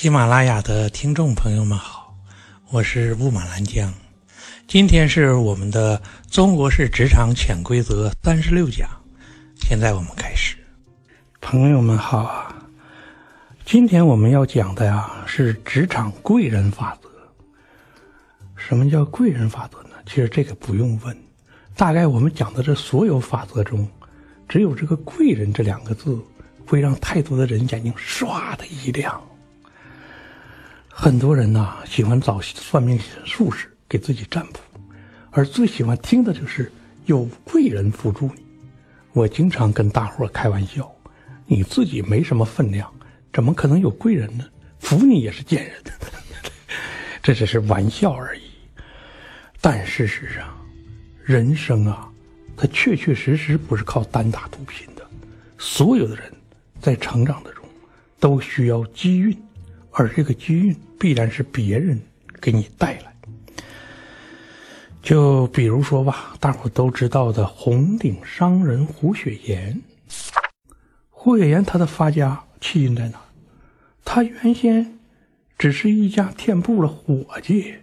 喜马拉雅的听众朋友们好，我是雾马兰江。今天是我们的《中国式职场潜规则》三十六讲，现在我们开始。朋友们好啊，今天我们要讲的呀是职场贵人法则。什么叫贵人法则呢？其实这个不用问，大概我们讲的这所有法则中，只有这个“贵人”这两个字会让太多的人眼睛唰的一亮。很多人呐喜欢找算命术士给自己占卜，而最喜欢听的就是有贵人辅助你。我经常跟大伙开玩笑，你自己没什么分量，怎么可能有贵人呢？扶你也是贱人，这只是玩笑而已。但事实上，人生啊，它确确实实不是靠单打独拼的。所有的人在成长的中都需要机运。而这个机运必然是别人给你带来。就比如说吧，大伙都知道的红顶商人胡雪岩。胡雪岩他的发家起因在哪？他原先只是一家店铺的伙计，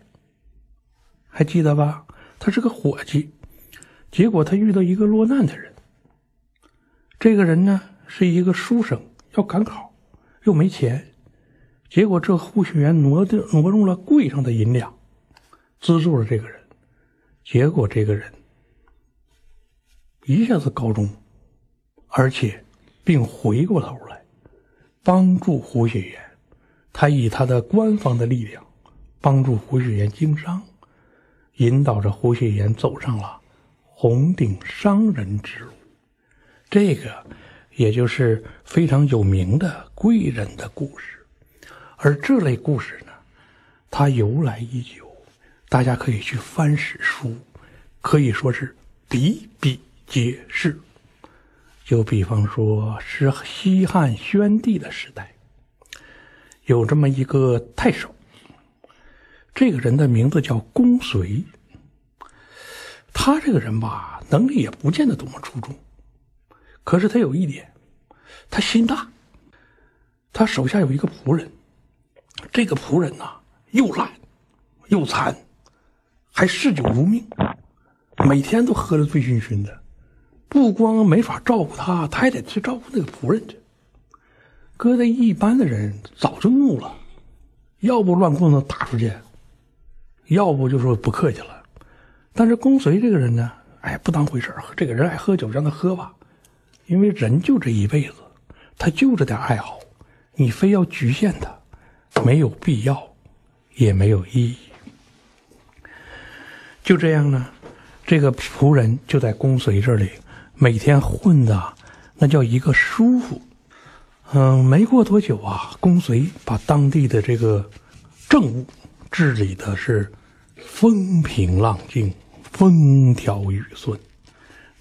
还记得吧？他是个伙计，结果他遇到一个落难的人。这个人呢是一个书生，要赶考，又没钱。结果，这胡雪岩挪的挪用了柜上的银两，资助了这个人。结果，这个人一下子高中，而且并回过头来帮助胡雪岩。他以他的官方的力量帮助胡雪岩经商，引导着胡雪岩走上了红顶商人之路。这个，也就是非常有名的贵人的故事。而这类故事呢，它由来已久，大家可以去翻史书，可以说是比比皆是。就比方说是西汉宣帝的时代，有这么一个太守，这个人的名字叫公随。他这个人吧，能力也不见得多么出众，可是他有一点，他心大，他手下有一个仆人。这个仆人呐，又懒又残，还嗜酒如命，每天都喝得醉醺醺的。不光没法照顾他，他还得去照顾那个仆人去。搁在一般的人早就怒了，要不乱棍子打出去，要不就说不客气了。但是公随这个人呢，哎，不当回事这个人爱喝酒，让他喝吧。因为人就这一辈子，他就这点爱好，你非要局限他。没有必要，也没有意义。就这样呢，这个仆人就在公随这里每天混的那叫一个舒服。嗯，没过多久啊，公随把当地的这个政务治理的是风平浪静、风调雨顺，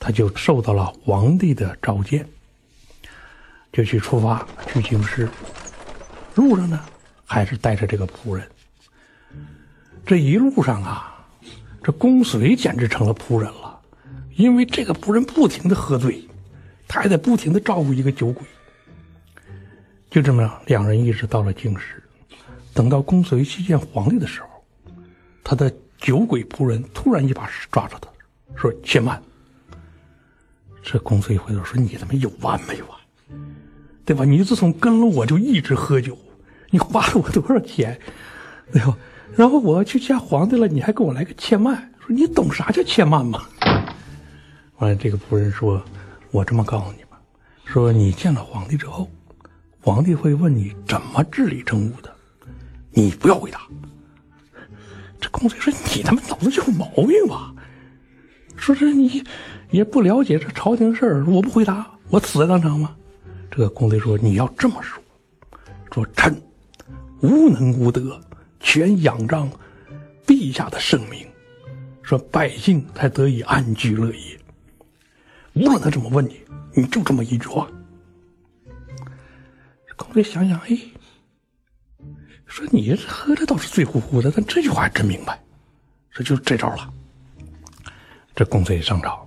他就受到了皇帝的召见，就去出发去京师。路上呢。还是带着这个仆人，这一路上啊，这公随简直成了仆人了，因为这个仆人不停的喝醉，他还得不停的照顾一个酒鬼。就这么，两人一直到了京师。等到公随去见皇帝的时候，他的酒鬼仆人突然一把抓住他，说：“且慢。”这公随回头说：“你他妈有完没完？对吧？你自从跟了我就一直喝酒。”你花了我多少钱，对吧？然后我要去见皇帝了，你还给我来个且慢，说你懂啥叫且慢吗？完了，这个仆人说：“我这么告诉你吧，说你见了皇帝之后，皇帝会问你怎么治理政务的，你不要回答。”这公孙说：“你他妈脑子就有毛病吧？说是你也不了解这朝廷事儿，我不回答，我死在当场吗？”这个公孙说：“你要这么说，说臣。”无能无德，全仰仗陛下的圣明，说百姓才得以安居乐业。无论他怎么问你，你就这么一句话。公子想想，哎，说你喝的倒是醉乎乎的，但这句话还真明白，这就这招了。这公子上朝，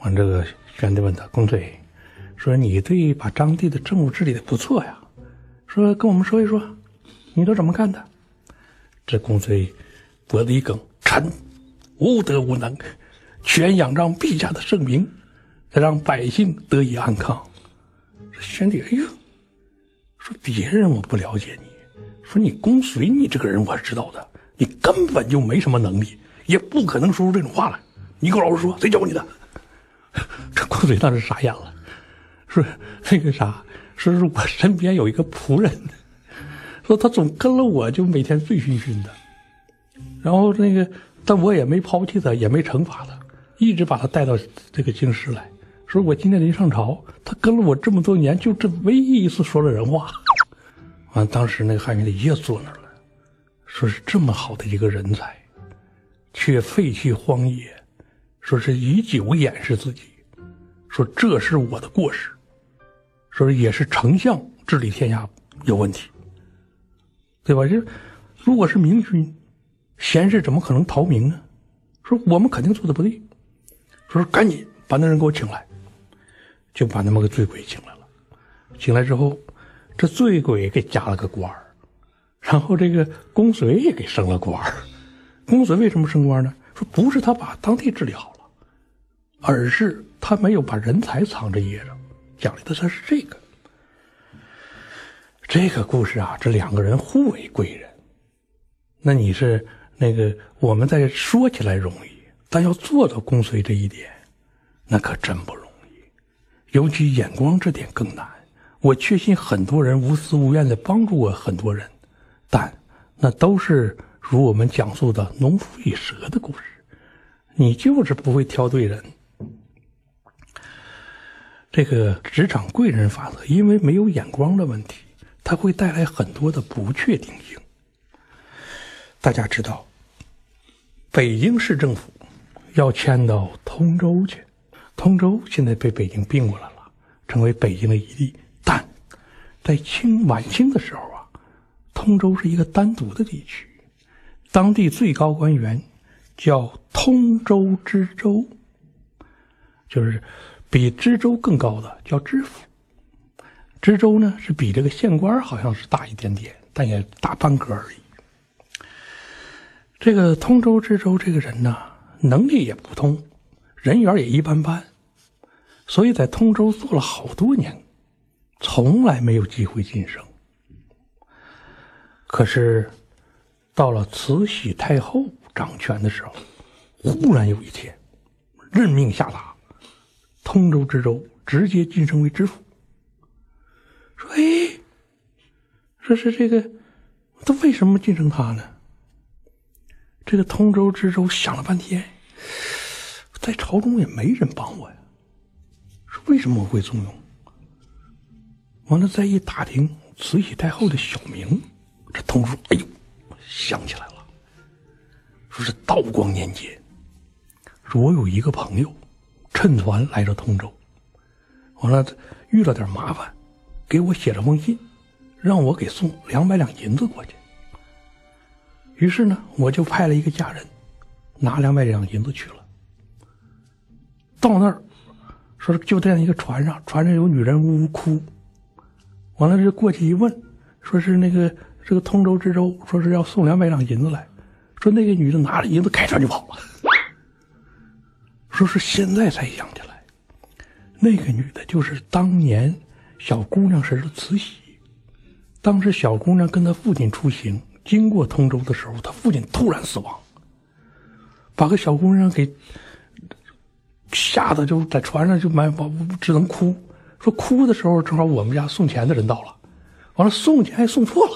完这个宣帝问他，公子说你对把张帝的政务治理的不错呀，说跟我们说一说。你都怎么看的？这公孙脖子一梗，臣无德无能，全仰仗陛下的圣明，才让百姓得以安康。这宣帝，哎呦，说别人我不了解你，说你公孙你这个人我是知道的，你根本就没什么能力，也不可能说出这种话来。你给我老实说，谁教你的？这公孙当时傻眼了，说那个啥。说是我身边有一个仆人，说他总跟了我，就每天醉醺醺的。然后那个，但我也没抛弃他，也没惩罚他，一直把他带到这个京师来。说我今天临上朝，他跟了我这么多年，就这唯一一次说了人话。完，当时那个汉元帝也坐那儿了，说是这么好的一个人才，却废弃荒野，说是以酒掩饰自己，说这是我的过失。说也是丞相治理天下有问题，对吧？这如果是明君，贤士怎么可能逃明呢？说我们肯定做的不对。说赶紧把那人给我请来，就把那么个醉鬼请来了。请来之后，这醉鬼给加了个官然后这个公随也给升了官公随为什么升官呢？说不是他把当地治理好了，而是他没有把人才藏着掖着。讲的他是这个，这个故事啊，这两个人互为贵人。那你是那个，我们在说起来容易，但要做到公随这一点，那可真不容易。尤其眼光这点更难。我确信很多人无私无怨的帮助过很多人，但那都是如我们讲述的农夫与蛇的故事。你就是不会挑对人。这个职场贵人法则，因为没有眼光的问题，它会带来很多的不确定性。大家知道，北京市政府要迁到通州去，通州现在被北京并过来了，成为北京的一地。但在清晚清的时候啊，通州是一个单独的地区，当地最高官员叫通州知州，就是。比知州更高的叫知府，知州呢是比这个县官好像是大一点点，但也大半个而已。这个通州知州这个人呢，能力也不通，人缘也一般般，所以在通州做了好多年，从来没有机会晋升。可是到了慈禧太后掌权的时候，忽然有一天，任命下达。通州知州直接晋升为知府。说：“哎，说是这个，他为什么晋升他呢？”这个通州知州想了半天，在朝中也没人帮我呀。说为什么我会重用？完了再一打听慈禧太后的小名，这通州哎呦想起来了，说是道光年间，说我有一个朋友。乘船来到通州，完了遇到点麻烦，给我写了封信，让我给送两百两银子过去。于是呢，我就派了一个家人，拿两百两银子去了。到那儿，说就这样一个船上，船上有女人呜呜哭。完了，这过去一问，说是那个这个通州知州，说是要送两百两银子来，说那个女的拿着银子开船就跑了。说是现在才想起来，那个女的就是当年小姑娘是慈禧。当时小姑娘跟她父亲出行，经过通州的时候，她父亲突然死亡，把个小姑娘给吓得就在船上就满只能哭。说哭的时候，正好我们家送钱的人到了，完了送钱还送错了。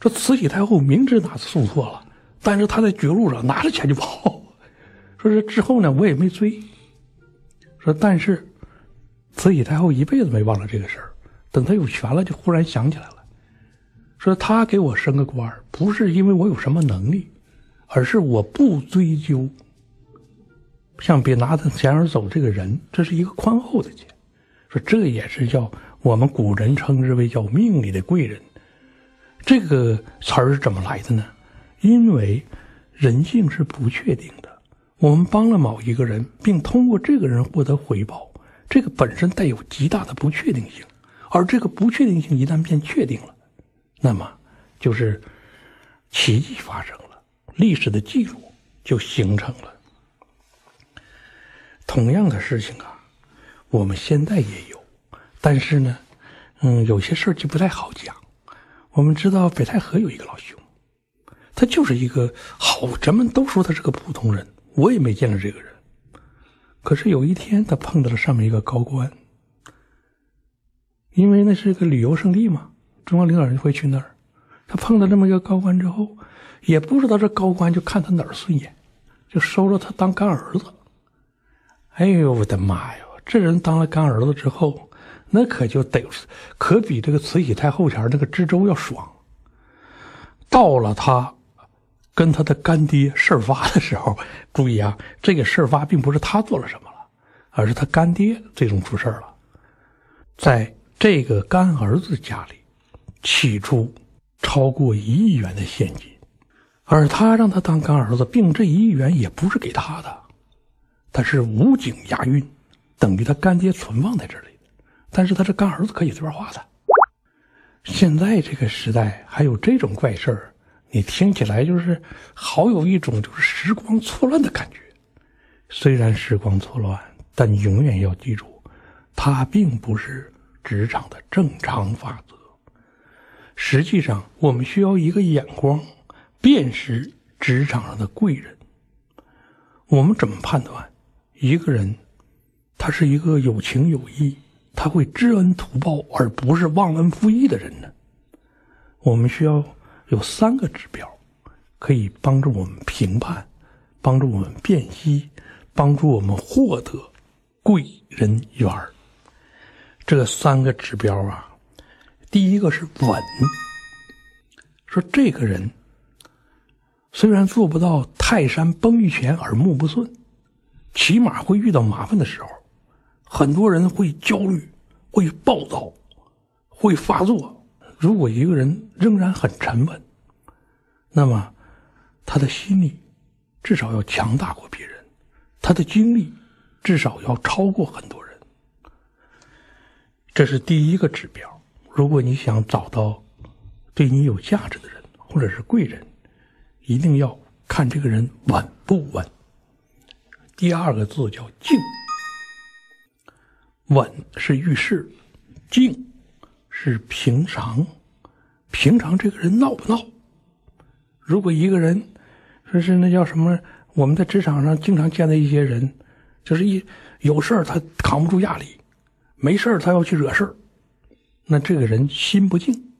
说慈禧太后明知哪次送错了，但是她在绝路上拿着钱就跑。说是之后呢，我也没追。说但是，慈禧太后一辈子没忘了这个事儿。等她有权了，就忽然想起来了。说她给我升个官不是因为我有什么能力，而是我不追究。像别拿着钱而走这个人，这是一个宽厚的钱。说这也是叫我们古人称之为叫命里的贵人。这个词儿是怎么来的呢？因为人性是不确定的。我们帮了某一个人，并通过这个人获得回报，这个本身带有极大的不确定性，而这个不确定性一旦变确定了，那么就是奇迹发生了，历史的记录就形成了。同样的事情啊，我们现在也有，但是呢，嗯，有些事儿就不太好讲。我们知道北戴河有一个老兄，他就是一个好，人们都说他是个普通人，我也没见过这个人。可是有一天，他碰到了上面一个高官，因为那是个旅游胜地嘛，中央领导人会去那儿。他碰到这么一个高官之后，也不知道这高官就看他哪儿顺眼，就收了他当干儿子。哎呦我的妈呀！这人当了干儿子之后，那可就得可比这个慈禧太后前那个知州要爽。到了他。跟他的干爹事儿发的时候，注意啊，这个事儿发并不是他做了什么了，而是他干爹最终出事儿了。在这个干儿子家里，起出超过一亿元的现金，而他让他当干儿子，并这一亿元也不是给他的，他是武警押运，等于他干爹存放在这里但是他这干儿子可以随便花的。现在这个时代还有这种怪事儿。你听起来就是好有一种就是时光错乱的感觉，虽然时光错乱，但你永远要记住，它并不是职场的正常法则。实际上，我们需要一个眼光，辨识职场上的贵人。我们怎么判断一个人他是一个有情有义、他会知恩图报而不是忘恩负义的人呢？我们需要。有三个指标，可以帮助我们评判，帮助我们辨析，帮助我们获得贵人缘儿。这三个指标啊，第一个是稳。说这个人虽然做不到泰山崩于前耳目不顺，起码会遇到麻烦的时候，很多人会焦虑，会暴躁，会发作。如果一个人仍然很沉稳，那么他的心理至少要强大过别人，他的精力至少要超过很多人。这是第一个指标。如果你想找到对你有价值的人或者是贵人，一定要看这个人稳不稳。第二个字叫静，稳是遇事，静。是平常，平常这个人闹不闹？如果一个人说是那叫什么？我们在职场上经常见的一些人，就是一有事儿他扛不住压力，没事儿他要去惹事儿，那这个人心不静。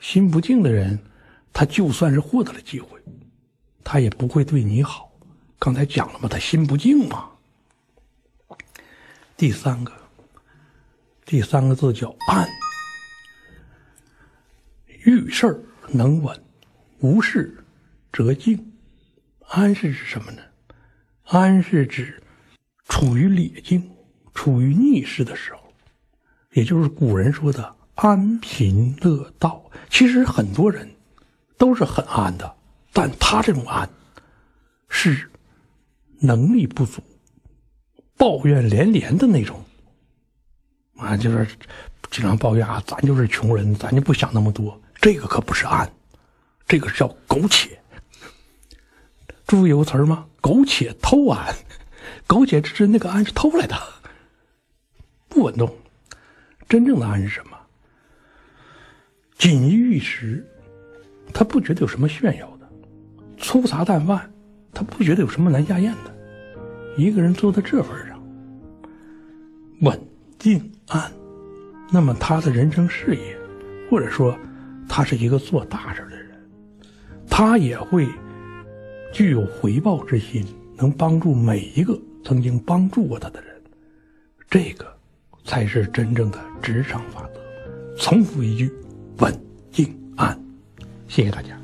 心不静的人，他就算是获得了机会，他也不会对你好。刚才讲了嘛，他心不静嘛。第三个，第三个字叫安。遇事儿能稳，无事则静。安是指什么呢？安是指处于劣境、处于逆势的时候，也就是古人说的“安贫乐道”。其实很多人都是很安的，但他这种安是能力不足、抱怨连连的那种啊，就是经常抱怨啊，咱就是穷人，咱就不想那么多。这个可不是安，这个叫苟且。注意有个词儿吗？苟且偷安，苟且只是那个安是偷来的，不稳重。真正的安是什么？锦衣玉食，他不觉得有什么炫耀的；粗茶淡饭，他不觉得有什么难下咽的。一个人做到这份上，稳定安，那么他的人生事业，或者说。他是一个做大事的人，他也会具有回报之心，能帮助每一个曾经帮助过他的人。这个才是真正的职场法则。重复一句：稳、定、安。谢谢大家。